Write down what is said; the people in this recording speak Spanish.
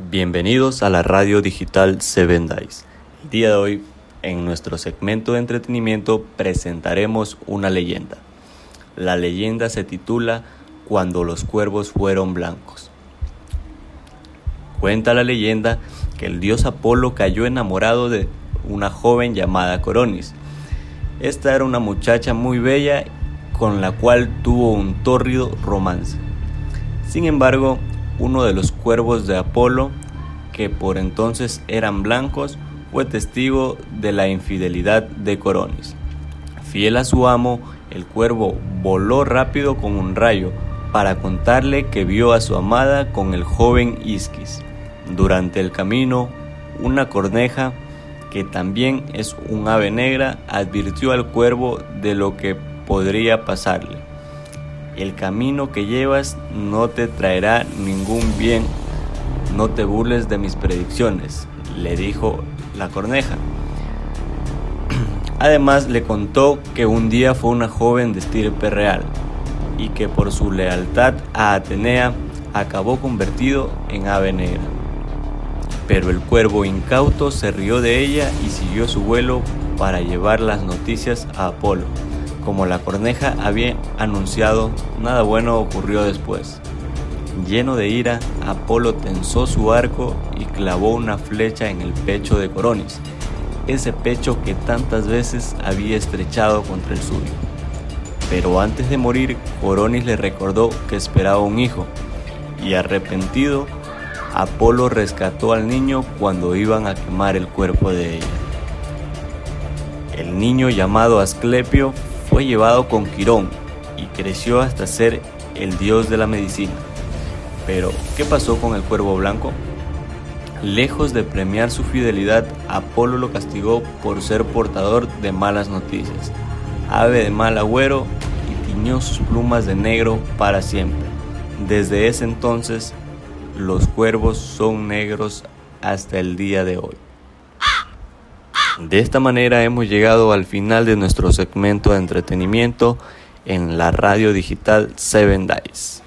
Bienvenidos a la radio digital Seven Days. El día de hoy, en nuestro segmento de entretenimiento, presentaremos una leyenda. La leyenda se titula Cuando los cuervos fueron blancos. Cuenta la leyenda que el dios Apolo cayó enamorado de una joven llamada Coronis. Esta era una muchacha muy bella con la cual tuvo un tórrido romance. Sin embargo, uno de los cuervos de Apolo, que por entonces eran blancos, fue testigo de la infidelidad de Coronis. Fiel a su amo, el cuervo voló rápido como un rayo para contarle que vio a su amada con el joven Isquis. Durante el camino, una corneja, que también es un ave negra, advirtió al cuervo de lo que podría pasarle. El camino que llevas no te traerá ningún bien. No te burles de mis predicciones, le dijo la corneja. Además le contó que un día fue una joven de estirpe real y que por su lealtad a Atenea acabó convertido en ave negra. Pero el cuervo incauto se rió de ella y siguió su vuelo para llevar las noticias a Apolo. Como la corneja había anunciado, nada bueno ocurrió después. Lleno de ira, Apolo tensó su arco y clavó una flecha en el pecho de Coronis, ese pecho que tantas veces había estrechado contra el suyo. Pero antes de morir, Coronis le recordó que esperaba un hijo, y arrepentido, Apolo rescató al niño cuando iban a quemar el cuerpo de ella. El niño llamado Asclepio llevado con Quirón y creció hasta ser el dios de la medicina. Pero, ¿qué pasó con el cuervo blanco? Lejos de premiar su fidelidad, Apolo lo castigó por ser portador de malas noticias. Ave de mal agüero y tiñó sus plumas de negro para siempre. Desde ese entonces, los cuervos son negros hasta el día de hoy. De esta manera hemos llegado al final de nuestro segmento de entretenimiento en la radio digital Seven Days.